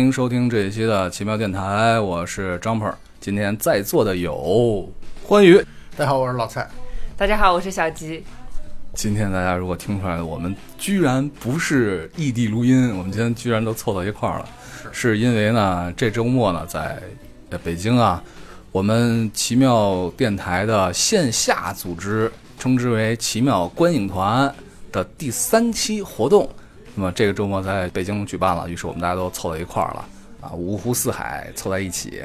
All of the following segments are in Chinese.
好，欢迎收听这一期的奇妙电台，我是张鹏。今天在座的有欢愉，大家好，我是老蔡。大家好，我是小吉。今天大家如果听出来，我们居然不是异地录音，我们今天居然都凑到一块儿了，是因为呢，这周末呢，在在北京啊，我们奇妙电台的线下组织，称之为奇妙观影团的第三期活动。那么这个周末在北京举办了，于是我们大家都凑到一块儿了啊，五湖四海凑在一起。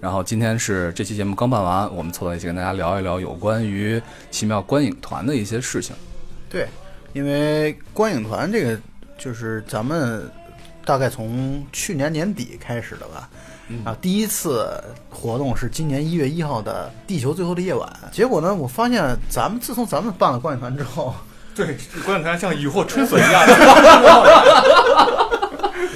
然后今天是这期节目刚办完，我们凑在一起跟大家聊一聊有关于奇妙观影团的一些事情。对，因为观影团这个就是咱们大概从去年年底开始的吧，啊，第一次活动是今年一月一号的《地球最后的夜晚》。结果呢，我发现咱们自从咱们办了观影团之后，对，观影团像雨后春笋一样。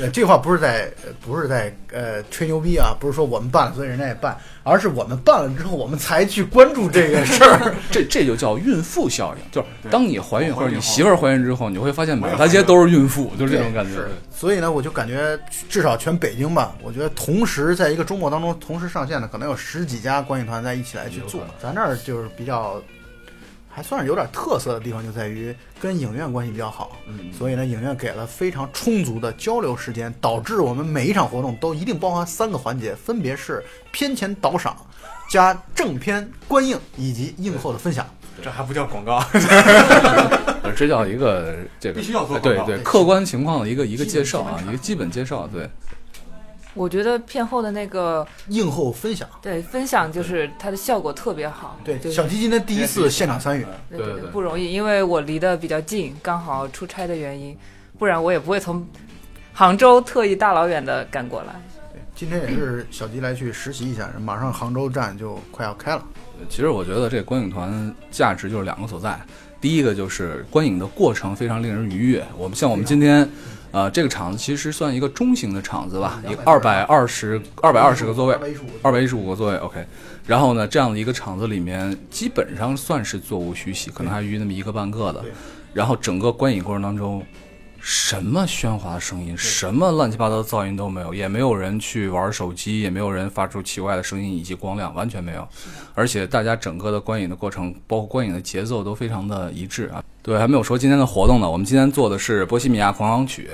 呃，这话不是在不是在呃吹牛逼啊，不是说我们办了所以人家也办，而是我们办了之后我们才去关注这个事儿。这这就叫孕妇效应，就是当你怀孕或者你媳妇儿怀孕之后，你会发现满大街都是孕妇，就是这种感觉。所以呢，我就感觉至少全北京吧，我觉得同时在一个周末当中同时上线的，可能有十几家观影团在一起来去做。咱这儿就是比较。还算是有点特色的地方，就在于跟影院关系比较好，所以呢，影院给了非常充足的交流时间，导致我们每一场活动都一定包含三个环节，分别是片前导赏、加正片观映以及映后的分享。这还不叫广告，这叫一个这个必须要做对对客观情况的一个一个介绍啊，一个基本介绍对。我觉得片后的那个映后分享，对分享就是它的效果特别好。对，小迪今天第一次现场参与，对对对，不容易，因为我离得比较近，刚好出差的原因，不然我也不会从杭州特意大老远的赶过来。对，今天也是小迪来去实习一下，马上杭州站就快要开了。其实我觉得这观影团价值就是两个所在，第一个就是观影的过程非常令人愉悦。我们像我们今天。呃，这个场子其实算一个中型的场子吧，一个二百二十二百二十个座位，二百一十五个座位，OK。然后呢，这样的一个场子里面，基本上算是座无虚席，可能还余那么一个半个的。然后整个观影过程当中。什么喧哗的声音，什么乱七八糟的噪音都没有，也没有人去玩手机，也没有人发出奇怪的声音以及光亮，完全没有。而且大家整个的观影的过程，包括观影的节奏都非常的一致啊。对，还没有说今天的活动呢。我们今天做的是《波西米亚狂想曲》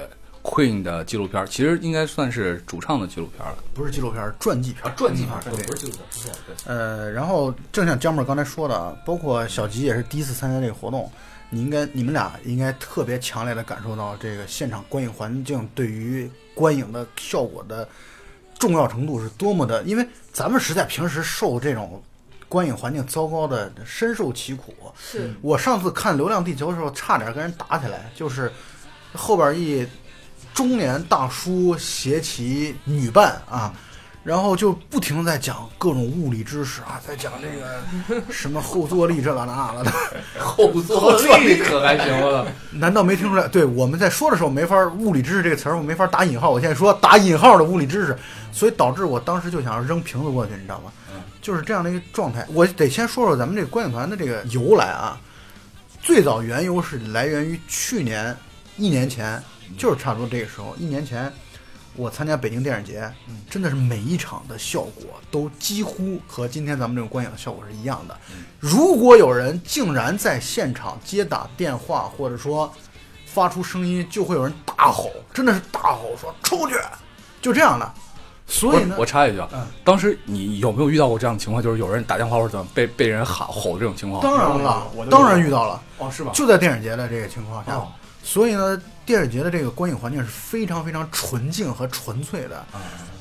Queen 的纪录片，其实应该算是主唱的纪录片了，不是纪录片，传记片，传记片，对，不是纪录片，不错。对，呃，然后正像江妹刚才说的，包括小吉也是第一次参加这个活动。你应该，你们俩应该特别强烈的感受到这个现场观影环境对于观影的效果的重要程度是多么的，因为咱们实在平时受这种观影环境糟糕的深受其苦。是我上次看《流浪地球》的时候，差点跟人打起来，就是后边一中年大叔携其女伴啊。然后就不停在讲各种物理知识啊，在讲这个 什么后坐力这个那了的，后坐力可还行了？难道没听出来？对，我们在说的时候没法物理知识这个词儿，我没法打引号。我现在说打引号的物理知识，所以导致我当时就想要扔瓶子过去，你知道吗？就是这样的一个状态。我得先说说咱们这个观影团的这个由来啊，最早缘由是来源于去年一年前，就是差不多这个时候，一年前。我参加北京电影节，真的是每一场的效果都几乎和今天咱们这种观影的效果是一样的。如果有人竟然在现场接打电话，或者说发出声音，就会有人大吼，真的是大吼说出去，就这样的。所以呢，我插一句啊，当时你有没有遇到过这样的情况，就是有人打电话或者怎么被被人喊吼这种情况？当然了，当然遇到了。哦，是吧？就在电影节的这个情况下，所以呢。电影节的这个观影环境是非常非常纯净和纯粹的，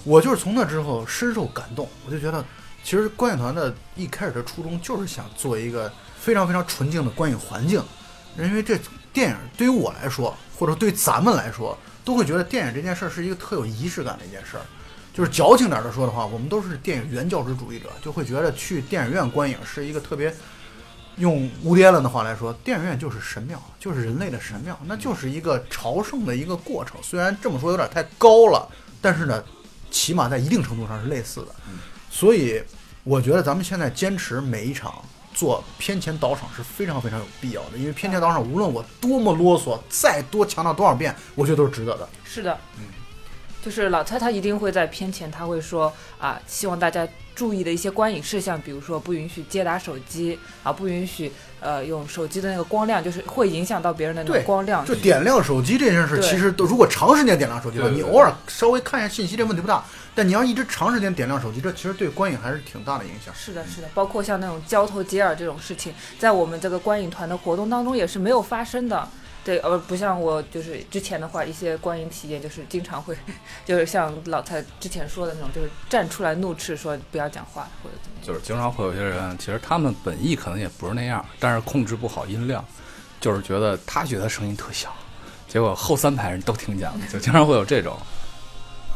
我就是从那之后深受感动，我就觉得，其实观影团的一开始的初衷就是想做一个非常非常纯净的观影环境，因为这电影对于我来说，或者对咱们来说，都会觉得电影这件事儿是一个特有仪式感的一件事儿，就是矫情点的说的话，我们都是电影原教旨主义者，就会觉得去电影院观影是一个特别。用吴迪伦的话来说，电影院就是神庙，就是人类的神庙，那就是一个朝圣的一个过程。虽然这么说有点太高了，但是呢，起码在一定程度上是类似的。所以，我觉得咱们现在坚持每一场做偏前导赏是非常非常有必要的，因为偏前导赏无论我多么啰嗦，再多强调多少遍，我觉得都是值得的。是的，嗯，就是老蔡他一定会在片前他会说啊，希望大家注意的一些观影事项，比如说不允许接打手机啊，不允许呃用手机的那个光亮，就是会影响到别人的那对种光亮。就点亮手机这件事，其实都如果长时间点亮手机的你偶尔稍微看一下信息，这问题不大。但你要一直长时间点亮手机，这其实对观影还是挺大的影响。是的，是的，包括像那种交头接耳这种事情，在我们这个观影团的活动当中也是没有发生的。对，呃，不像我就是之前的话，一些观影体验就是经常会，就是像老蔡之前说的那种，就是站出来怒斥说不要讲话或者怎么样。就是经常会有些人，其实他们本意可能也不是那样，但是控制不好音量，就是觉得他觉得声音特小，结果后三排人都听见了，就经常会有这种。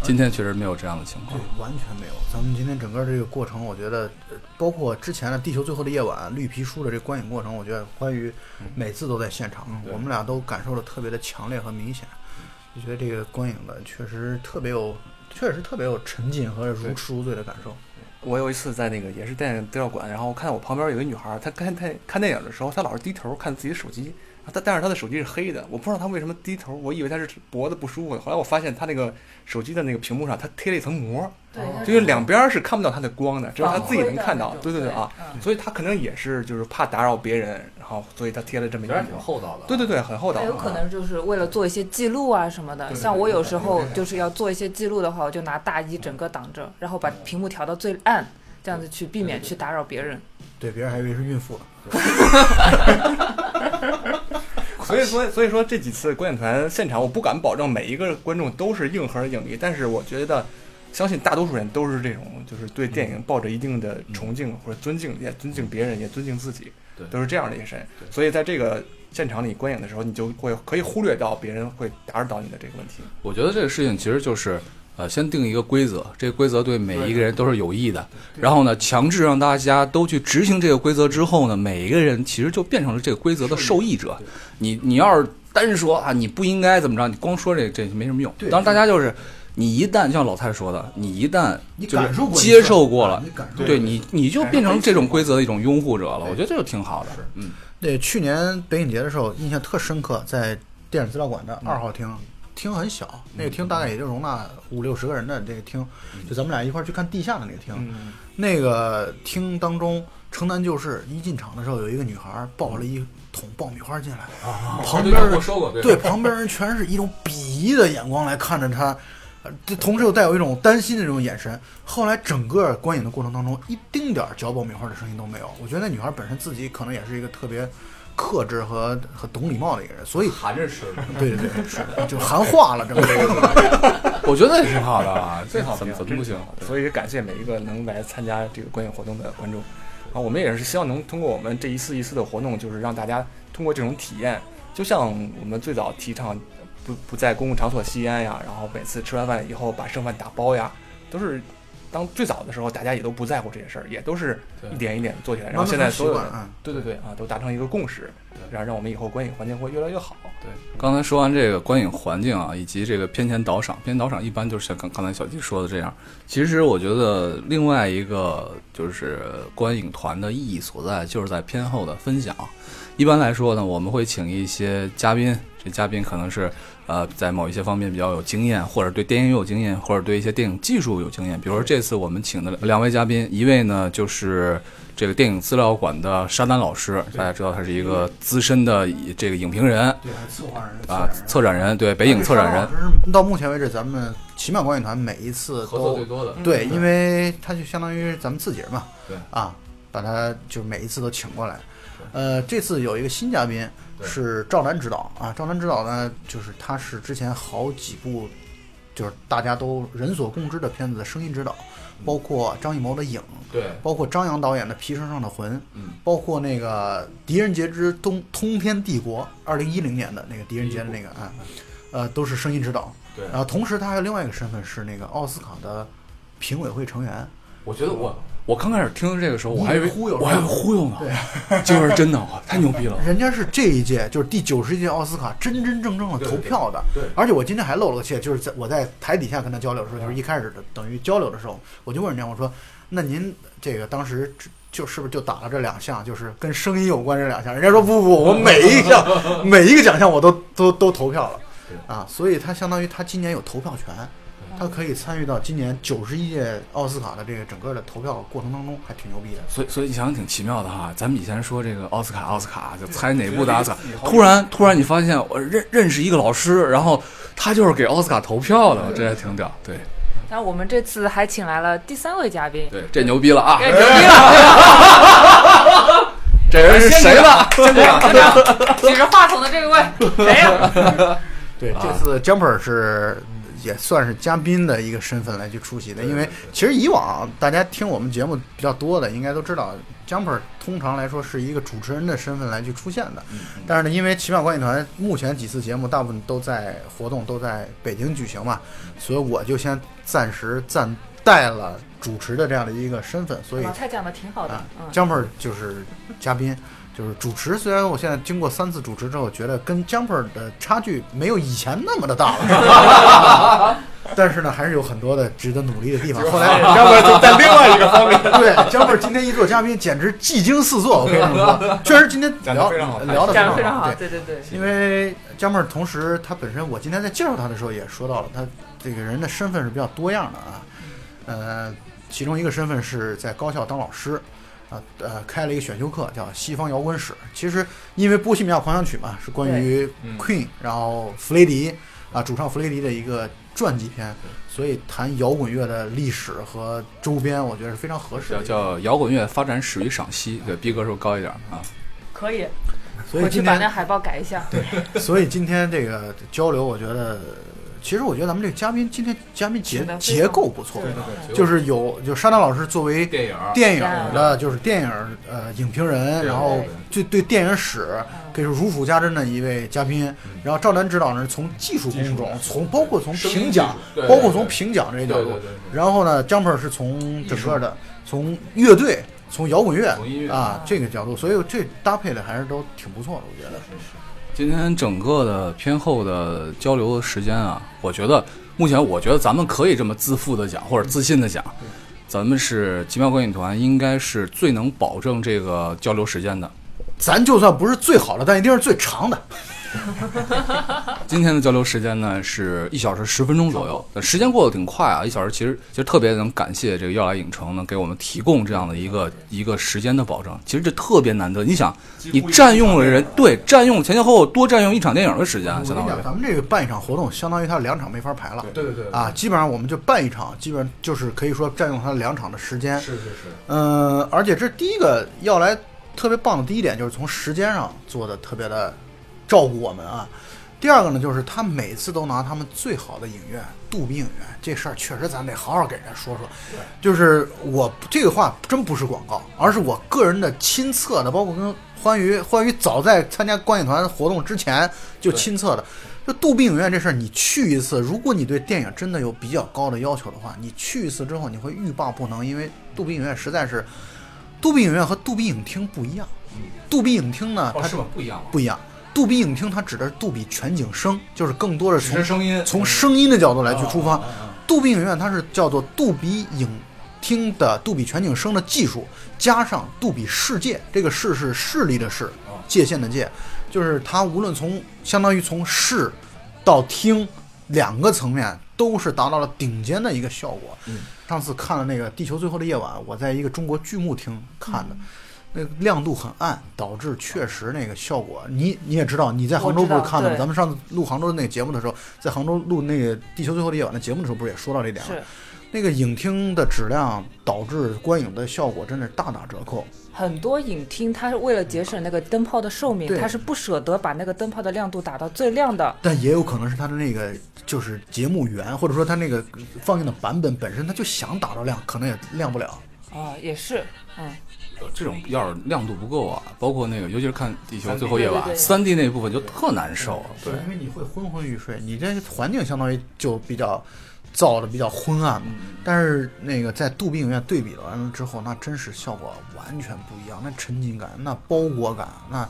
今天确实没有这样的情况对。，完全没有。咱们今天整个这个过程，我觉得，呃包括之前的《地球最后的夜晚》绿皮书的这个观影过程，我觉得关于每次都在现场，对我们俩都感受的特别的强烈和明显。就觉得这个观影的确实特别有，确实特别有沉浸和如痴如醉的感受。我有一次在那个也是电影资料馆，然后我看到我旁边有一个女孩，她看她看电影的时候，她老是低头看自己的手机，她但是他的手机是黑的，我不知道他为什么低头，我以为他是脖子不舒服，后来我发现他那个手机的那个屏幕上，他贴了一层膜，对就是两边是看不到他的光的，只有他自己能看到。对对对啊，嗯所以他可能也是就是怕打扰别人，然后所以他贴了这么一个膜。厚道的对对对，很厚道。那有可能就是为了做一些记录啊什么的。像我有时候就是要做一些记录的话，我就拿大衣整个挡着，然后把屏幕调到最暗，这样子去避免去打扰别人。对，别人还以为是孕妇呢。所以，说，所以说这几次观影团现场，我不敢保证每一个观众都是硬核影迷，但是我觉得，相信大多数人都是这种，就是对电影抱着一定的崇敬或者尊敬，也尊敬别人，也尊敬自己，都是这样的一些人。所以在这个现场里观影的时候，你就会可以忽略到别人会打扰到你的这个问题。我觉得这个事情其实就是，呃，先定一个规则，这个规则对每一个人都是有益的。然后呢，强制让大家都去执行这个规则之后呢，每一个人其实就变成了这个规则的受益者。你你要是单说啊，你不应该怎么着，你光说这这没什么用。对当然，大家就是你一旦像老蔡说的，你一旦你就是感受过，接受过了啊你感受对你你就变成这种规则的一种拥护者了。我觉得这就挺好的。嗯，对，去年北影节的时候印象特深刻，在电影资料馆的二号厅，厅很小，那个厅大概也就容纳五六十个人的这个厅，就咱们俩一块儿去看地下的那个厅，嗯，那个厅当中，城南旧事一进场的时候，有一个女孩抱了一桶爆米花进来，旁边人对旁边人全是一种鄙夷的眼光来看着她。呃这同时又带有一种担心的这种眼神。后来整个观影的过程当中，一丁点儿嚼爆米花的声音都没有。我觉得那女孩本身自己可能也是一个特别克制和和懂礼貌的一个人，所以含着吃。对对对，是的，就含化了整个这个。我觉得也挺好的啊，最好怎么怎么不行？所以感谢每一个能来参加这个观影活动的观众。啊，我们也是希望能通过我们这一次一次的活动，就是让大家通过这种体验，就像我们最早提倡不不在公共场所吸烟呀，然后每次吃完饭以后把剩饭打包呀，都是当最早的时候大家也都不在乎这些事儿，也都是一点一点做起来，然后现在所有对对对啊都达成一个共识，然后让我们以后观影环境会越来越好。对，刚才说完这个观影环境啊，以及这个偏前导赏，偏前导赏一般就是像刚刚才小吉说的这样。其实我觉得另外一个就是观影团的意义所在，就是在片后的分享。一般来说呢，我们会请一些嘉宾，这嘉宾可能是呃在某一些方面比较有经验，或者对电影有经验，或者对一些电影技术有经验。比如说这次我们请的两位嘉宾，一位呢就是这个电影资料馆的沙丹老师，大家知道他是一个资深的这个影评人。对，策划人啊，策展人对北影策展人到目前为止，咱们奇妙观影团每一次都多的。对，因为他就相当于咱们自己人嘛，对啊，把他就每一次都请过来。呃，这次有一个新嘉宾是赵楠指导啊，赵楠指导呢，就是他是之前好几部就是大家都人所共知的片子的声音指导，包括张艺谋的《影》，对，包括张扬导演的《皮绳上的魂》，嗯，包括那个《狄仁杰之东通天帝国》，二零一零年的那个狄仁杰的那个啊，呃，都是声音指导。对然后同时他还有另外一个身份是那个奥斯卡的评委会成员。我觉得我我刚开始听这个时候，我还以为忽悠我还以为忽悠呢，结果 是真的，哇，太牛逼了。人家是这一届就是第九十届奥斯卡真真正正的投票的，对对对而且我今天还漏了个怯，就是在我在台底下跟他交流的时候，就是一开始的等于交流的时候，我就问人家我说，那您这个当时就是不是就打了这两项，就是跟声音有关这两项？人家说不不不，我每一项 每一个奖项我都都都投票了啊，所以他相当于他今年有投票权。他可以参与到今年九十一届奥斯卡的这个整个的投票过程当中，还挺牛逼的。所以，所以你想想挺奇妙的哈。咱们以前说这个奥斯卡，奥斯卡就猜哪部的奥斯卡，突然突然你发现我认认识一个老师，然后他就是给奥斯卡投票的，这还挺屌。对那我们这次还请来了第三位嘉宾，对，这牛逼了啊！这，牛逼了！这人是谁呢？先这样，先这样，举着话筒的这位谁呀？对，这次 Jumper 是也算是嘉宾的一个身份来去出席的，因为其实以往大家听我们节目比较多的，应该都知道 Jumper 通常来说是一个主持人的身份来去出现的。但是呢，因为奇妙观影团目前几次节目大部分都在活动都在北京举行嘛，所以我就先暂时暂代了主持的这样的一个身份，所以老蔡讲的挺好的，，Jumper 就是嘉宾，就是主持。虽然我现在经过三次主持之后，觉得跟 Jumper 的差距没有以前那么的大了，但是呢，还是有很多的值得努力的地方。后来要不然就在另外一个方面。对 Jumper 今天一做嘉宾，简直技惊四座。我可以这么说，确实今天聊非常好聊的讲的非常好，对。对对对，因为 Jumper 同时他本身，我今天在介绍他的时候也说到了，他这个人的身份是比较多样的啊。呃，其中一个身份是在高校当老师，啊呃开了一个选修课叫西方摇滚史。其实因为《波西米亚狂想曲》嘛，是关于嗯 Queen，然后弗雷迪啊主唱弗雷迪的一个传记片，所以谈摇滚乐的历史和周边，我觉得是非常合适叫的。叫摇滚乐发展史与赏析，对，逼格是不是高一点啊。可以，所以今天把那海报改一下。对所以今天这个交流，我觉得，其实我觉得咱们这个嘉宾今天嘉宾结结构不错，对对就是有就沙丹老师作为电影电影的，就是电影呃影评人，然后就对电影史可以说如数家珍的一位嘉宾。然后赵楠指导呢，从技术工种，从包括从评奖包括从评奖这个角度对对对。对。然后呢，Jumper 是从整个的从乐队。从摇滚乐乐。啊这个角度，所以这搭配的还是都挺不错的，我觉得。今天整个的偏后的交流的时间啊，我觉得目前我觉得咱们可以这么自负的讲，或者自信的讲，咱们是奇妙观影团，应该是最能保证这个交流时间的。咱就算不是最好的，但一定是最长的。今天的交流时间呢是一小时十分钟左右，呃时间过得挺快啊，一小时其实其实特别能感谢这个耀来影城能给我们提供这样的一个一个时间的保证，其实这特别难得。你想，你占用了人对占用前前后后多占用一场电影的时间，相当于我跟你讲，咱们这个办一场活动，相当于他两场没法排了。对对对啊，基本上我们就办一场，基本上就是可以说占用他两场的时间。是是是，嗯，而且这第一个要来特别棒的第一点，就是从时间上做的特别的照顾我们啊。第二个呢，就是他每次都拿他们最好的影院杜比影院，这事儿确实咱得好好给人家说说。就是我这个话真不是广告，而是我个人的亲测的，包括跟欢愉欢愉早在参加观影团活动之前就亲测的。就杜比影院这事儿，你去一次，如果你对电影真的有比较高的要求的话，你去一次之后你会欲罢不能，因为杜比影院实在是，杜比影院和杜比影厅不一样。杜比影厅呢，它哦是？不一样？不一样。杜比影厅它指的是杜比全景声，就是更多的是从声音，从声音的角度来去出发。啊啊啊杜比影院它是叫做杜比影厅的杜比全景声的技术，加上杜比世界，这个视是视力的视，界限的界，就是它无论从相当于从视到听两个层面都是达到了顶尖的一个效果。上次看了那个《地球最后的夜晚》，我在一个中国剧目厅看的。那个亮度很暗，导致确实那个效果，你你也知道，你在杭州不是看的吗？咱们上次录杭州的那个节目的时候，在杭州录那个《地球最后的夜晚》的节目的时候，不是也说到这点了？是那个影厅的质量导致观影的效果真的是大打折扣。很多影厅，它是为了节省那个灯泡的寿命，对它是不舍得把那个灯泡的亮度打到最亮的。但也有可能是它的那个就是节目源，或者说它那个放映的版本本身，它就想打到亮，可能也亮不了。啊，也是，嗯，这种要是亮度不够啊，包括那个，尤其是看《地球最后夜晚三 D 那部分就特难受。对，因为你会昏昏欲睡，你这环境相当于就比较造的比较昏暗嘛。但是那个在杜比影院对比完了之后，那真是效果完全不一样，那沉浸感、那包裹感，那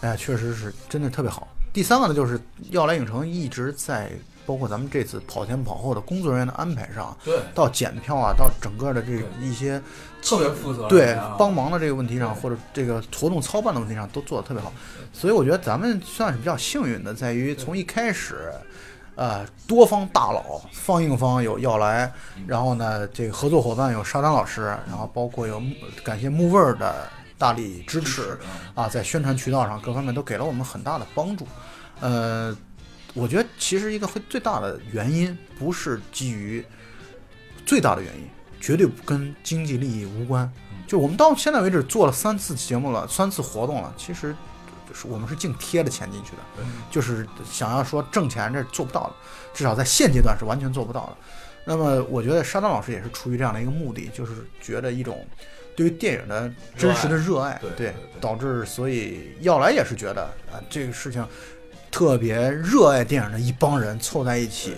哎呀，确实是真的特别好。第三个呢，就是耀来影城一直在包括咱们这次跑前跑后的工作人员的安排上，对，到检票啊，到整个的这一些特别负责任对啊帮忙的这个问题上，或者这个活动操办的问题上，都做得特别好。所以我觉得咱们算是比较幸运的，在于从一开始，呃多方大佬，放映方有要来，然后呢这个合作伙伴有沙丹老师，然后包括有感谢木味儿的大力支持啊，在宣传渠道上各方面都给了我们很大的帮助。呃，我觉得其实一个最大的原因不是基于最大的原因，绝对跟经济利益无关。就我们到现在为止做了三次节目了，三次活动了，其实是我们是净贴着钱进去的，就是想要说挣钱这做不到的，至少在现阶段是完全做不到的。那么我觉得沙丹老师也是出于这样的一个目的，就是觉得一种对于电影的真实的热爱，对对对对导致所以要来也是觉得啊这个事情特别热爱电影的一帮人凑在一起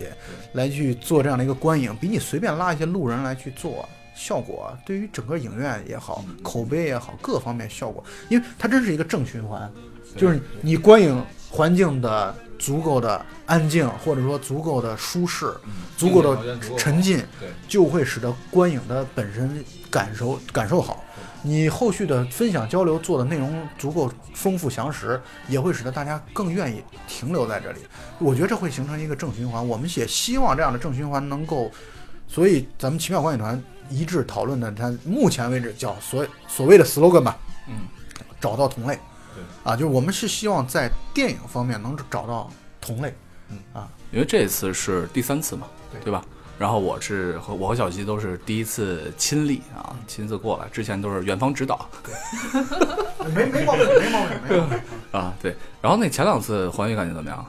来去做这样的一个观影，比你随便拉一些路人来去做。效果对于整个影院也好，口碑也好，各方面效果，因为它真是一个正循环，就是你观影环境的足够的安静，或者说足够的舒适，足够的沉浸，就会使得观影的本身感受感受好。你后续的分享交流做的内容足够丰富详实，也会使得大家更愿意停留在这里。我觉得这会形成一个正循环。我们也希望这样的正循环能够，所以咱们奇妙观影团一致讨论的，它目前为止叫所所谓的 slogan 吧，嗯，找到同类。对啊，就是我们是希望在电影方面能找到同类。嗯啊因为这次是第三次嘛，对对吧？然后我是和我和小吉都是第一次亲历啊，亲自过来，之前都是远方指导 没没毛病，没毛病，没毛病。啊，对。然后那前两次还原感觉怎么样？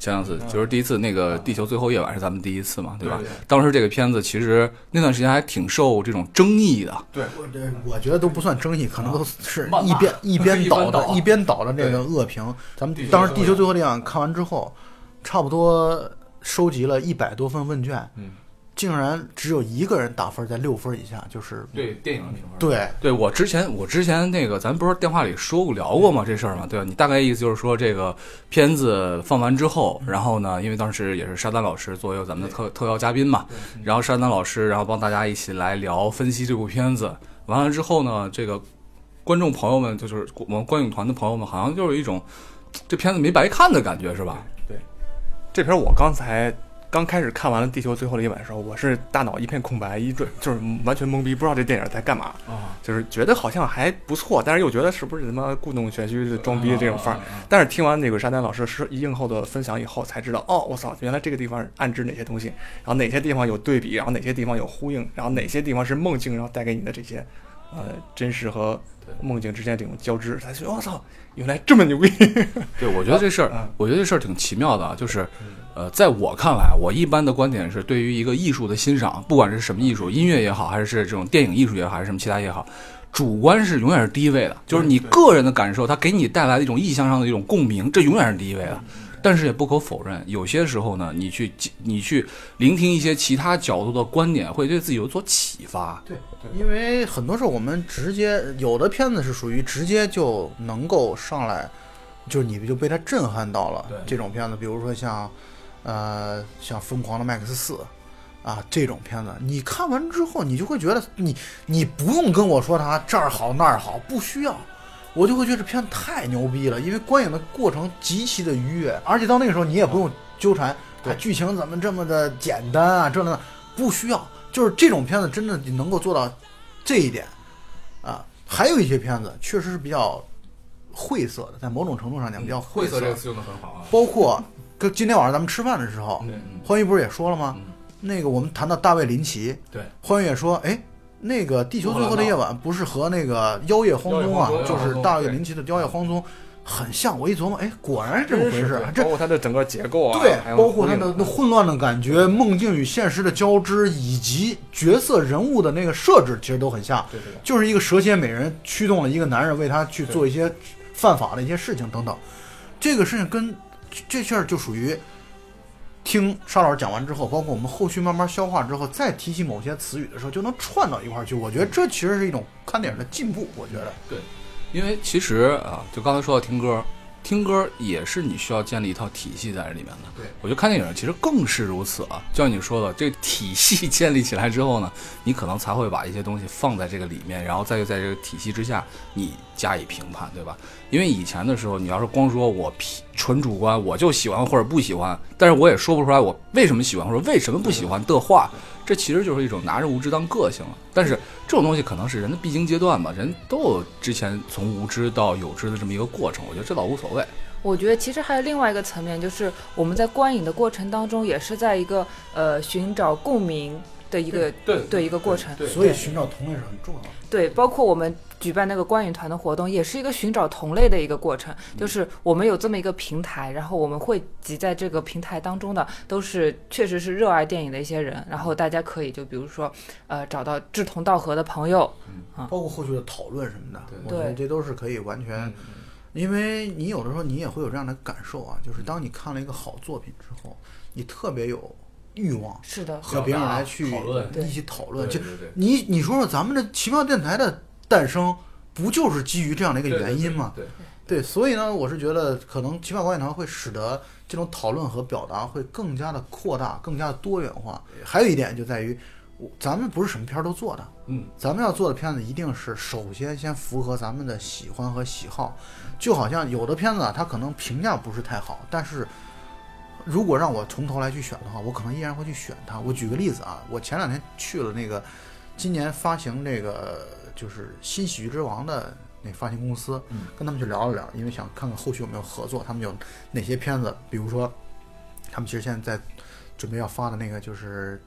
前两次就是第一次那个《地球最后夜晚》是咱们第一次嘛，对吧？对对。当时这个片子其实那段时间还挺受这种争议的，对，我这我觉得都不算争议，可能都是一边一边 倒一边倒的，一边倒的那个恶评。咱们当时《地球最后的夜晚》看完之后，差不多收集了一百多份问卷，嗯，竟然只有一个人打分在六分以下，就是对电影的评分。对对我之前我之前那个咱不是电话里说过聊过吗？这事儿嘛，对吧？你大概意思就是说，这个片子放完之后，然后呢，因为当时也是沙丹老师作为咱们的特特邀嘉宾嘛，然后沙丹老师然后帮大家一起来聊分析这部片子。完了之后呢，这个观众朋友们就是我们观影团的朋友们，好像就是一种这片子没白看的感觉，是吧？对这片儿我刚才刚开始看完了《地球最后的夜晚》的时候，我是大脑一片空白，一转就是完全懵逼，不知道这电影在干嘛，啊，就是觉得好像还不错，但是又觉得是不是他妈故弄玄虚、装逼的这种范儿。但是听完那个沙丹老师是映后的分享以后，才知道哦，我操，原来这个地方暗指哪些东西，然后哪些地方有对比，然后哪些地方有呼应，然后哪些地方是梦境，然后带给你的这些呃真实和梦境之间这种交织，才觉得我操，原来这么牛逼。对，我觉得这事儿啊，我觉得这事儿挺奇妙的啊，就是，呃，在我看来，我一般的观点是，对于一个艺术的欣赏，不管是什么艺术，音乐也好，还是这种电影艺术也好，还是什么其他也好，主观是永远是第一位的，就是你个人的感受，它给你带来的一种意象上的一种共鸣，这永远是第一位的。但是也不可否认，有些时候呢，你去你去聆听一些其他角度的观点，会对自己有所启发。对，因为很多时候我们直接有的片子是属于直接就能够上来，就是你就被它震撼到了对这种片子，比如说像呃像《疯狂的麦克斯四》啊这种片子，你看完之后，你就会觉得你你不用跟我说它这儿好那儿好，不需要。我就会觉得这片子太牛逼了，因为观影的过程极其的愉悦，而且到那个时候你也不用纠缠，对啊，剧情怎么这么的简单啊，这那不需要，就是这种片子真的能够做到这一点啊。还有一些片子确实是比较晦涩的，在某种程度上讲比较晦涩这个，词用的很好啊。包括跟今天晚上咱们吃饭的时候，嗯欢愉不是也说了吗？嗯那个我们谈到大卫林奇，对，欢愉也说，哎，那个《地球最后的夜晚》不是和那个《妖夜荒踪》啊就是大卫林奇的《妖夜荒踪》很像。我一琢磨，哎，果然是这么回事，还真包括它的整个结构啊，对包括它的那混乱的感觉、梦境与现实的交织，以及角色人物的那个设置，其实都很像。对对对，就是一个蛇蝎美人驱动了一个男人为他去做一些犯法的一些事情等等。这个事情跟这事儿就属于听沙老师讲完之后，包括我们后续慢慢消化之后，再提起某些词语的时候，就能串到一块儿去。我觉得这其实是一种看电影的进步。我觉得对，因为其实啊，就刚才说到听歌，听歌也是你需要建立一套体系在这里面的。对，我觉得看电影其实更是如此啊。就像你说的，这体系建立起来之后呢，你可能才会把一些东西放在这个里面，然后再在这个体系之下你加以评判，对吧？因为以前的时候，你要是光说我皮纯主观，我就喜欢或者不喜欢，但是我也说不出来我为什么喜欢或者为什么不喜欢的话，这其实就是一种拿着无知当个性了。但是这种东西可能是人的必经阶段吧，人都有之前从无知到有知的这么一个过程，我觉得这倒无所谓。我觉得其实还有另外一个层面，就是我们在观影的过程当中，也是在一个呃寻找共鸣的一个对对一个过程。所以寻找同类是很重要的。对，包括我们举办那个观影团的活动，也是一个寻找同类的一个过程。就是我们有这么一个平台，然后我们汇集在这个平台当中的，都是确实是热爱电影的一些人。然后大家可以就比如说，呃，找到志同道合的朋友。包括后续的讨论什么的，我觉得对这都是可以完全。因为你有的时候你也会有这样的感受啊，就是当你看了一个好作品之后，你特别有欲望是的，和别人来去讨论一起讨论。就你你说说咱们这奇妙电台的诞生，不就是基于这样的一个原因吗？对，对，所以呢，我是觉得可能奇妙观影团会使得这种讨论和表达会更加的扩大，更加的多元化。还有一点就在于，我咱们不是什么片儿都做的，嗯，咱们要做的片子一定是首先先符合咱们的喜欢和喜好，就好像有的片子啊，它可能评价不是太好，但是如果让我从头来去选的话，我可能依然会去选它。我举个例子啊，我前两天去了那个今年发行这个就是《新喜剧之王》的那发行公司，嗯。跟他们去聊了聊，因为想看看后续有没有合作，他们有哪些片子，比如说他们其实现在在准备要发的那个就是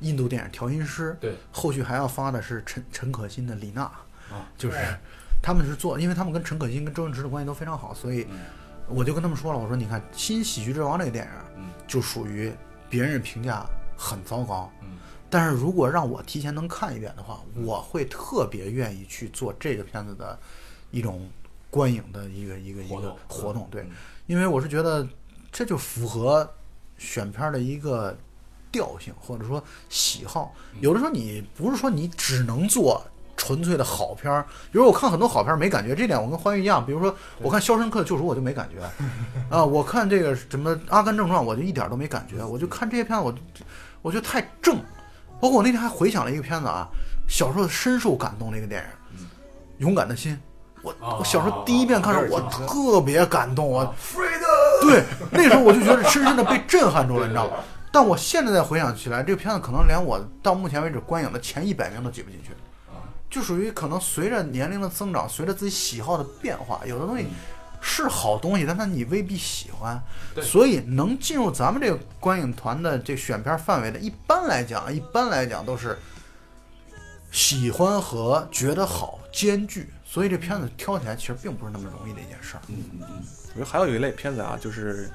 印度电影《调音师》，对，后续还要发的是陈陈可辛的《李娜》，啊，就是他们是做，因为他们跟陈可辛跟周星驰的关系都非常好，所以嗯。我就跟他们说了，我说你看《新喜剧之王》这个电影，嗯。就属于别人评价很糟糕，嗯但是如果让我提前能看一遍的话，我会特别愿意去做这个片子的一种观影的一个一个一个活动对嗯，因为我是觉得这就符合选片的一个调性或者说喜好。有的时候你不是说你只能做纯粹的好片儿，比如我看很多好片儿没感觉，这点我跟欢愉一样。比如说我看《肖申克的救赎》我就没感觉，啊，我看这个什么《阿甘正传》我就一点儿都没感觉，我就看这些片子我就我觉得太正。包括我那天还回想了一个片子啊，小时候深受感动的一个电影，《勇敢的心》。我我小时候第一遍看的时候，我特别感动，我对那时候我就觉得深深的被震撼住了，你知道吗？但我现在再回想起来，这个片子可能连我到目前为止观影的前一百名都挤不进去，就属于可能随着年龄的增长，随着自己喜好的变化，有的东西是好东西，但它你未必喜欢。对所以能进入咱们这个观影团的这选片范围的，一般来讲，一般来讲都是喜欢和觉得好兼具。所以这片子挑起来其实并不是那么容易的一件事儿。嗯嗯嗯我觉得还有一类片子啊，就是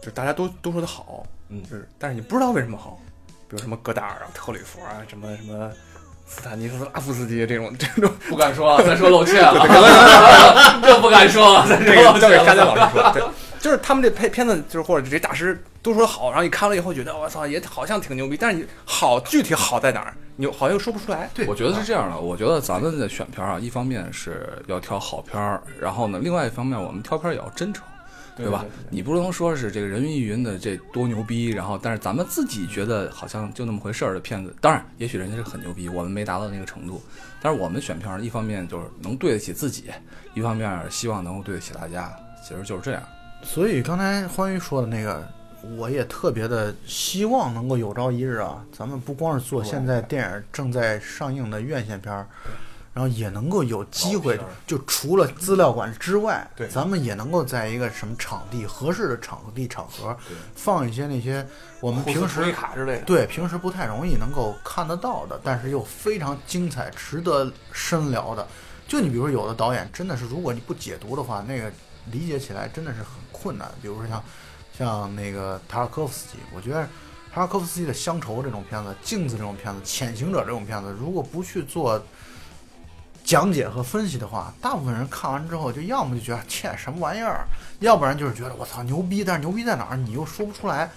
就是大家都都说它好，嗯就是但是你不知道为什么好，比如什么戈达尔啊、特里弗啊，什么什么斯坦尼斯拉夫斯基这种这种，不敢说，再说露怯了，这不敢说，再这说个交给沙江老师说。对，就是他们这片片子，就是或者这大师都说好，然后你看了以后觉得我操，也好像挺牛逼，但是你好具体好在哪儿，你好像又说不出来。对我觉得是这样的，我觉得咱们的选片啊，一方面是要挑好片儿，然后呢，另外一方面我们挑片儿也要真诚，对吧？你不能说是这个人云亦云的这多牛逼，然后但是咱们自己觉得好像就那么回事儿的片子，当然也许人家是很牛逼，我们没达到那个程度，但是我们选片儿一方面就是能对得起自己，一方面希望能够对得起大家，其实就是这样。所以刚才欢愉说的那个，我也特别的希望能够有朝一日啊，咱们不光是做现在电影正在上映的院线片儿，然后也能够有机会就除了资料馆之外，对咱们也能够在一个什么场地合适的场地场合对，放一些那些我们平时卡之类的，对平时不太容易能够看得到的，但是又非常精彩、值得深聊的。就你比如说，有的导演真的是，如果你不解读的话，那个理解起来真的是很困难。比如说像像那个塔尔科夫斯基，我觉得塔尔科夫斯基的《乡愁》这种片子，《镜子》这种片子，《潜行者》这种片子，如果不去做讲解和分析的话，大部分人看完之后，就要么就觉得切什么玩意儿，要不然就是觉得我操牛逼，但是牛逼在哪儿你又说不出来。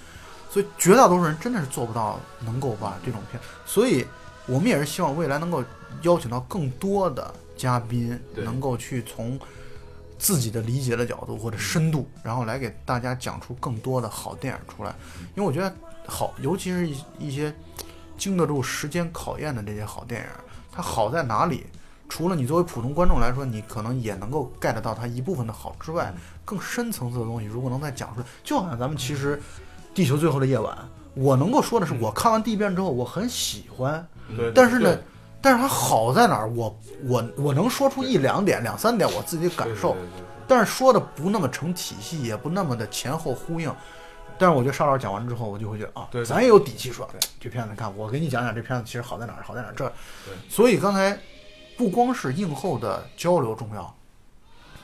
所以绝大多数人真的是做不到能够把这种片，所以我们也是希望未来能够邀请到更多的嘉宾，能够去从自己的理解的角度或者深度，然后来给大家讲出更多的好电影出来。因为我觉得好，尤其是一一些经得住时间考验的这些好电影，它好在哪里？除了你作为普通观众来说，你可能也能够 get 到它一部分的好之外，更深层次的东西，如果能再讲出来，就好像咱们其实《地球最后的夜晚》，我能够说的是，我看完第一遍之后，我很喜欢，对但是呢，但是它好在哪儿？我我我能说出一两点、两三点我自己的感受，但是说的不那么成体系，也不那么的前后呼应。但是我觉得邵老师讲完之后，我就会觉得啊，对对咱也有底气说，这片子看我给你讲讲这片子其实好在哪儿，好在哪儿。这，所以刚才不光是映后的交流重要，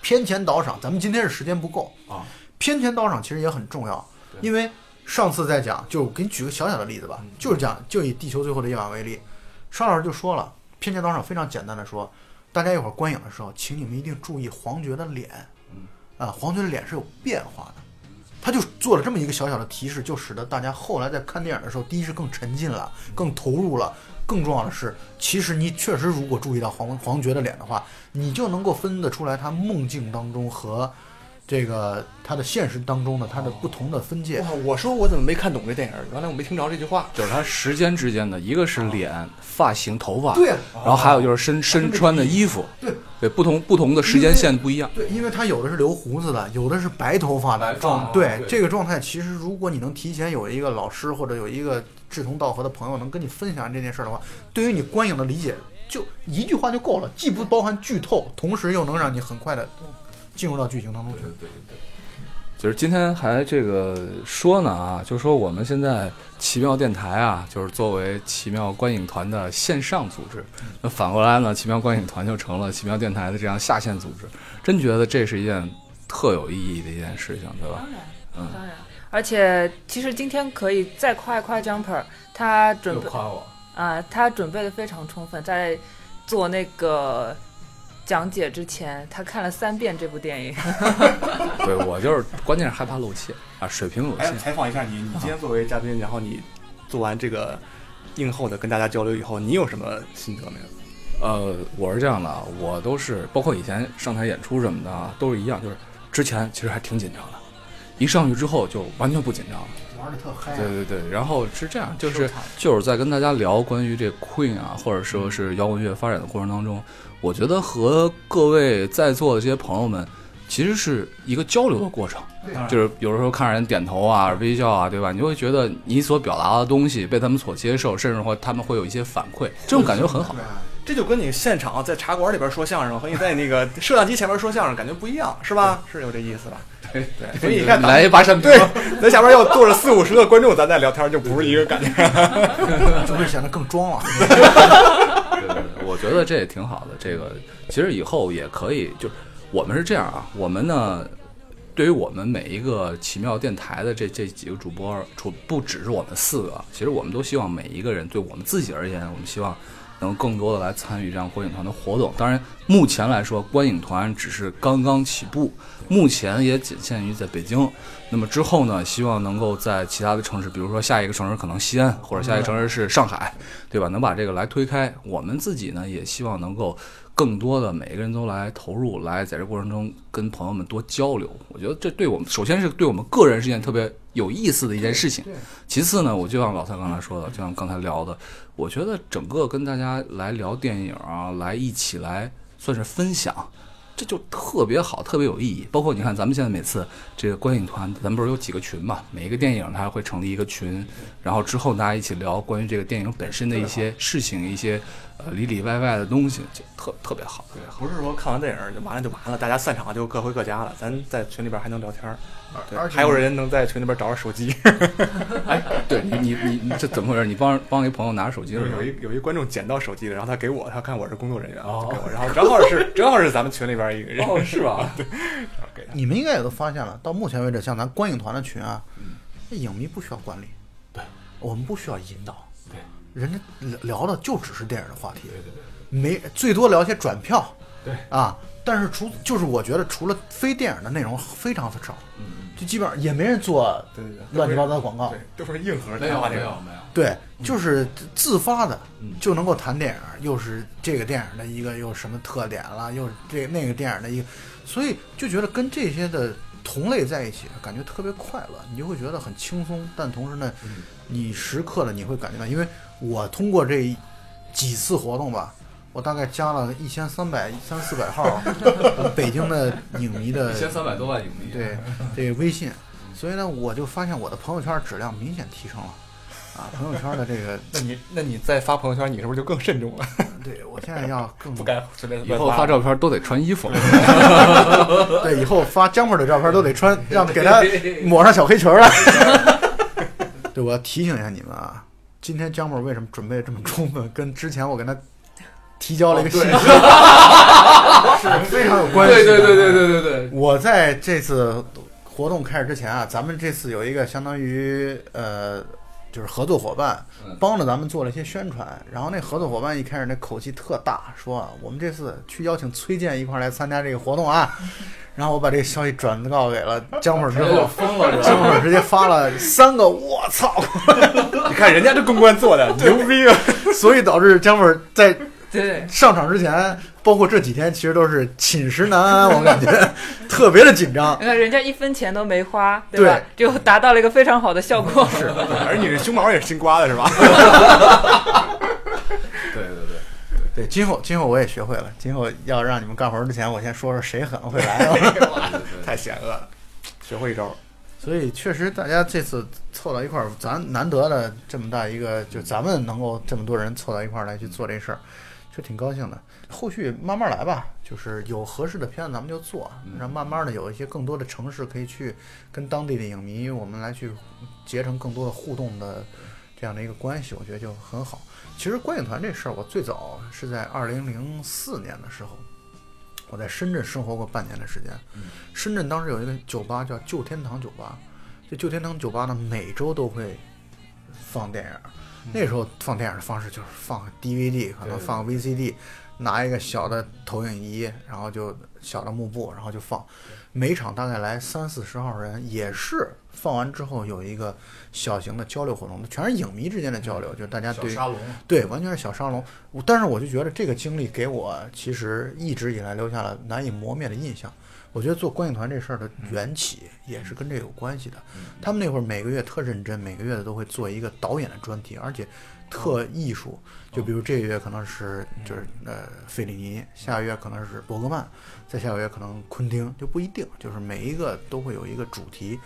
偏前导赏，咱们今天是时间不够啊，偏前导赏其实也很重要，因为上次在讲，就给你举个小小的例子吧，嗯就是讲就以《地球最后的夜晚》为例，邵老师就说了，偏前导赏非常简单的说，大家一会儿观影的时候，请你们一定注意黄觉的脸，嗯啊，黄觉的脸是有变化的。他就做了这么一个小小的提示，就使得大家后来在看电影的时候，第一是更沉浸了，更投入了。更重要的是，其实你确实如果注意到黄黄觉的脸的话，你就能够分得出来他梦境当中和这个他的现实当中的他的不同的分界。哇，我说我怎么没看懂这电影？原来我没听着这句话。就是他时间之间的，一个是脸、发型、头发，对，然后还有就是身身穿的衣服，对对，不同不同的时间线不一样。对，因为他有的是留胡子的，有的是白头发的对对这个状态，其实如果你能提前有一个老师或者有一个志同道合的朋友能跟你分享这件事儿的话，对于你观影的理解，就一句话就够了，既不包含剧透，同时又能让你很快的进入到剧情当中去。就是今天还这个说呢啊，就是说我们现在奇妙电台啊，就是作为奇妙观影团的线上组织，那反过来呢，奇妙观影团就成了奇妙电台的这样下线组织，真觉得这是一件特有意义的一件事情，对吧？当然，嗯当然。而且，其实今天可以再夸一夸 Jumper，他准备夸我，啊、他准备的非常充分，在做那个讲解之前，他看了三遍这部电影。对我就是关键是害怕露怯啊，水平有哎，限。采访一下你，你今天作为嘉宾，然后你做完这个映后的跟大家交流以后，你有什么心得没有？呃，我是这样的啊，我都是包括以前上台演出什么的啊，都是一样，就是之前其实还挺紧张的，一上去之后就完全不紧张了。玩的特嗨、啊，对对对，然后是这样，就是就是在跟大家聊关于这 Queen 啊，或者说是摇滚乐发展的过程当中，我觉得和各位在座的这些朋友们，其实是一个交流的过程。就是有的时候看人点头啊、微笑啊，对吧？你就会觉得你所表达的东西被他们所接受，甚至或他们会有一些反馈，这种感觉很好。这就跟你现场在茶馆里边说相声和你在那个摄像机前面说相声感觉不一样，是吧？是有这意思吧？对对，所以你看，来一把扇对，咱下边要坐着四五十个观众，咱再聊天就不是一个感觉。就会显得更装了。我觉得这也挺好的。这个其实以后也可以，就我们是这样啊，我们呢，对于我们每一个奇妙电台的这这几个主播，除不只是我们四个，其实我们都希望每一个人对我们自己而言，我们希望能更多的来参与这样观影团的活动。当然，目前来说，观影团只是刚刚起步，目前也仅限于在北京。那么之后呢，希望能够在其他的城市，比如说下一个城市可能西安，或者下一个城市是上海，对吧？能把这个来推开。我们自己呢，也希望能够更多的每一个人都来投入，来在这过程中跟朋友们多交流。我觉得这对我们，首先是对我们个人是一件特别有意思的一件事情。其次呢，我就像老蔡刚才说的，就像刚才聊的，我觉得整个跟大家来聊电影啊，来一起来算是分享。这就特别好，特别有意义。包括你看，咱们现在每次这个观影团，咱们不是有几个群嘛？每一个电影它会成立一个群，然后之后大家一起聊关于这个电影本身的一些事情，一些呃里里外外的东西，就特特别好，特别好。不是说看完电影就完了就完了，大家散场就各回各家了，咱在群里边还能聊天儿，对而，且还有人能在群里边找着手机。哎，对你你你你这怎么回事？你帮帮一朋友拿着手机有一有一观众捡到手机了，然后他给我，他看我是工作人员，哦就给我，然后正好是正好是咱们群里边一个人，哦，是吧？对给他。你们应该也都发现了，到目前为止，像咱观影团的群啊，这影迷不需要管理，对，我们不需要引导，对，人家聊聊的就只是电影的话题，对对对，没最多聊些转票，对啊，但是除就是我觉得除了非电影的内容非常的少，嗯，就基本上也没人做对对对，乱七八糟的广告对，，都是硬核没有。没有没有，对，就是自发的嗯就能够谈电影，又是这个电影的一个又什么特点了，又是这那个电影的一个，所以就觉得跟这些的同类在一起，感觉特别快乐，你就会觉得很轻松，但同时呢，你时刻的你会感觉到，因为我通过这几次活动吧。我大概加了一千三百三四百号 北京的影迷的一千三百多万影迷，对这个微信，所以呢，我就发现我的朋友圈质量明显提升了，啊，朋友圈的这个，那你那你再发朋友圈，你是不是就更慎重了？对我现在要更 不该随便以后发照片都得穿衣服。对，以后发姜粉的照片都得穿，让给他抹上小黑裙了。对，我要提醒一下你们啊，今天姜粉为什么准备这么充分，跟之前我跟他。提交了一个信息，是非常有关系。对对对对对对对。我在这次活动开始之前啊，咱们这次有一个相当于呃，就是合作伙伴帮着咱们做了一些宣传。然后那合作伙伴一开始那口气特大，说我们这次去邀请崔健一块来参加这个活动啊。然后我把这个消息转告给了 姜粉之后，疯了，姜粉直接发了三个我操！你看人家这公关做的牛逼啊！所以导致姜粉在。上场之前，包括这几天，其实都是寝食难安，我感觉 特别的紧张。你 看人家一分钱都没花，对吧？就达到了一个非常好的效果。是，而你这胸毛也是新刮的，是吧？对对对对，今后今后我也学会了，今后要让你们干活之前，我先说说谁狠会来。太险恶了，学会一招。所以确实，大家这次凑到一块儿，咱难得的这么大一个，就咱们能够这么多人凑到一块儿来去做这事儿。就挺高兴的，后续慢慢来吧。就是有合适的片子，咱们就做，然后慢慢的有一些更多的城市可以去跟当地的影迷，我们来去结成更多的互动的这样的一个关系，我觉得就很好。其实观影团这事儿，我最早是在二零零四年的时候，我在深圳生活过半年的时间。深圳当时有一个酒吧叫旧天堂酒吧，这旧天堂酒吧呢，每周都会放电影。那时候放电影的方式就是放 DVD，可能放 VCD，拿一个小的投影仪，然后就小的幕布，然后就放。每场大概来三四十号人，也是放完之后有一个小型的交流活动，全是影迷之间的交流，就是大家对沙龙，对，完全是小沙龙。但是我就觉得这个经历给我其实一直以来留下了难以磨灭的印象。我觉得做观影团这事儿的缘起也是跟这有关系的。他们那会儿每个月特认真，每个月的都会做一个导演的专题，而且特艺术。就比如这个月可能是就是呃费里尼，下个月可能是伯格曼，再下个月可能昆汀，就不一定。就是每一个都会有一个主题，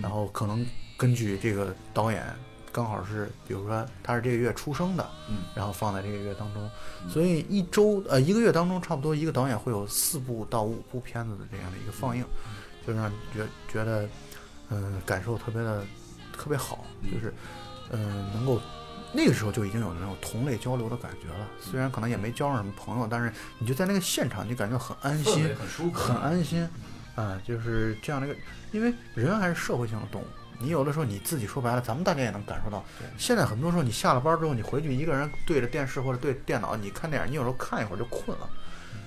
然后可能根据这个导演。刚好是，比如说他是这个月出生的，嗯，然后放在这个月当中，所以一周呃一个月当中，差不多一个导演会有四部到五部片子的这样的一个放映，就让觉觉得，嗯，感受特别的特别好，就是嗯能够那个时候就已经有那种同类交流的感觉了。虽然可能也没交上什么朋友，但是你就在那个现场，就感觉很安心，很舒服，很安心，啊，就是这样的一个，因为人还是社会性的动物。你有的时候你自己说白了，咱们大概也能感受到。现在很多时候，你下了班之后，你回去一个人对着电视或者对电脑，你看电影，你有时候看一会儿就困了。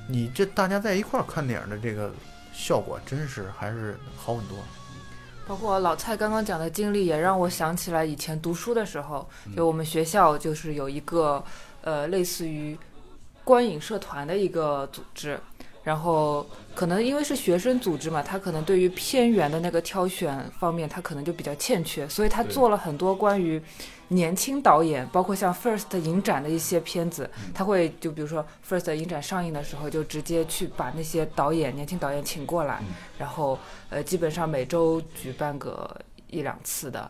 你这大家在一块儿看电影的这个效果，真是还是好很多。包括老蔡刚刚讲的经历，也让我想起来以前读书的时候，就我们学校就是有一个呃类似于观影社团的一个组织。然后可能因为是学生组织嘛，他可能对于片源的那个挑选方面，他可能就比较欠缺，所以他做了很多关于年轻导演，包括像 First 影展的一些片子，他会就比如说 First 影展上映的时候，就直接去把那些导演、年轻导演请过来，然后呃，基本上每周举办个一两次的。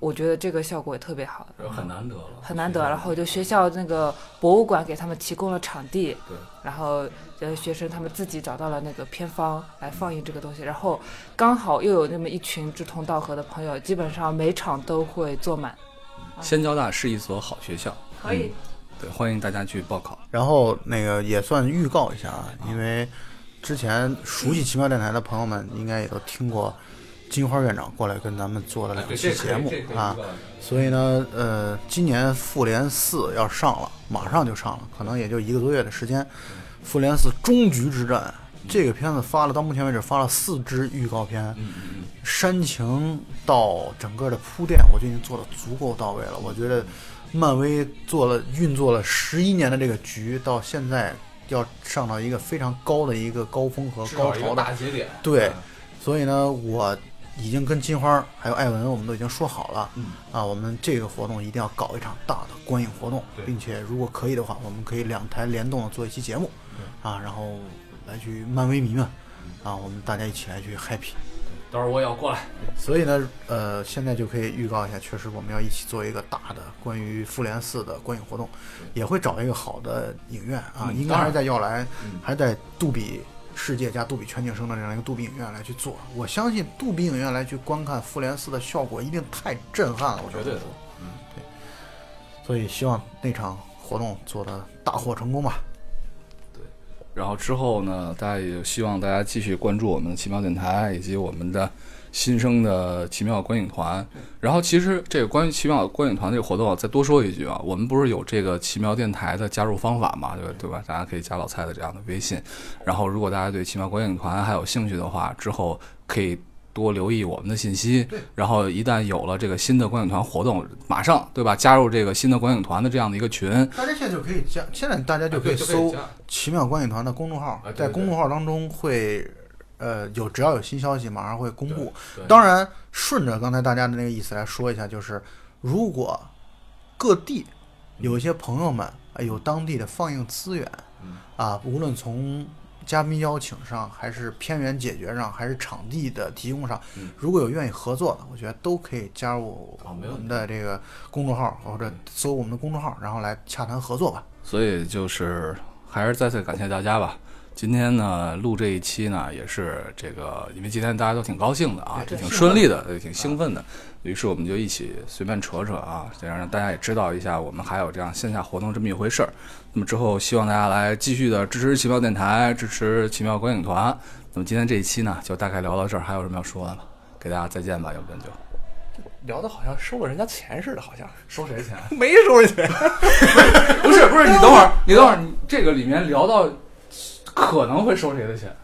我觉得这个效果也特别好，很难得了，很难得。然后就学校那个博物馆给他们提供了场地，对。然后呃，学生他们自己找到了那个片方来放映这个东西，然后刚好又有那么一群志同道合的朋友，基本上每场都会坐满。仙交大是一所好学校，可以。对，欢迎大家去报考。然后那个也算预告一下啊，因为之前熟悉奇妙电台的朋友们应该也都听过。金花院长过来跟咱们做了两期节目啊，所以呢，呃，今年《复联四》要上了，马上就上了，可能也就一个多月的时间，《复联四：终局之战》这个片子发了，到目前为止发了四支预告片，煽情到整个的铺垫，我觉得已经做的足够到位了。我觉得漫威做了运作了十一年的这个局，到现在要上到一个非常高的一个高峰和高潮的大节点。对，所以呢，我已经跟金花还有艾文，我们都已经说好了，嗯。啊，我们这个活动一定要搞一场大的观影活动，并且如果可以的话，我们可以两台联动的做一期节目，啊，然后来去漫威迷们，啊，我们大家一起来去 happy。到时候我也要过来。所以呢，呃，现在就可以预告一下，确实我们要一起做一个大的关于复联四的观影活动，也会找一个好的影院啊，嗯应该还是在耀莱，嗯还是在杜比世界加杜比全景声的这样一个杜比影院来去做。我相信杜比影院来去观看复联四的效果一定太震撼了，我绝对嗯，对。所以希望那场活动做的大获成功吧。对然后之后呢，大家也希望大家继续关注我们的奇妙电台以及我们的新生的奇妙观影团。然后其实这个关于奇妙观影团这个活动啊，再多说一句啊，我们不是有这个奇妙电台的加入方法嘛，对吧？对吧？大家可以加老蔡的这样的微信。然后如果大家对奇妙观影团还有兴趣的话，之后可以。多留意我们的信息，然后一旦有了这个新的观影团活动，马上对吧？加入这个新的观影团的这样的一个群，大家现在就可以加，现在大家就可以搜“奇妙观影团”的公众号在公众号当中会，呃，有只要有新消息，马上会公布。当然，顺着刚才大家的那个意思来说一下，就是如果各地有一些朋友们呃有当地的放映资源，嗯啊，无论从嘉宾邀请上，还是片源解决上，还是场地的提供上，嗯如果有愿意合作的，我觉得都可以加入我们的这个公众号，或者搜我们的公众号，然后来洽谈合作吧。所以就是还是再次感谢大家吧。今天呢，录这一期呢，也是这个，因为今天大家都挺高兴的啊，这挺顺利的，也挺兴奋的。于是我们就一起随便扯扯啊，这样让大家也知道一下，我们还有这样线下活动这么一回事儿。那么之后，希望大家来继续的支持奇妙电台，支持奇妙观影团。那么今天这一期呢，就大概聊到这儿，还有什么要说的吗？给大家再见吧，要不然就聊的好像收了人家钱似的，好像收谁钱？没收人钱。不是不是，你等会儿，你等会儿，你这个里面聊到可能会收谁的钱？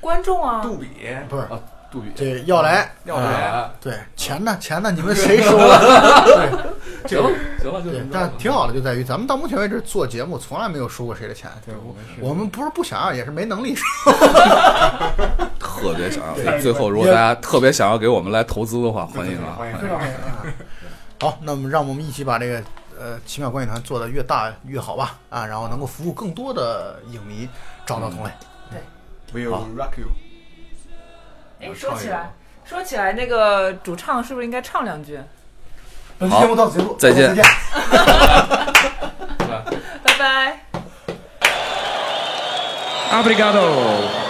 观众啊，杜比，不是，啊，杜比，这要来，要来啊对，钱呢？钱呢？你们 谁收了？对，行了。行了，就但挺好的，就在于咱们到目前为止做节目从来没有收过谁的钱。对，我我们不是不想要，也是没能力收。特别想要。最后，如果大家特别想要给我们来投资的话，欢迎啊！欢迎欢迎。好，那么让我们一起把这个呃奇妙观影团做的越大越好吧，啊，然后能够服务更多的影迷，找到同类。对 Will rock you。哎，说起来，说起来，那个主唱是不是应该唱两句？本期节目到此结束，再见再见。拜拜。Obrigado.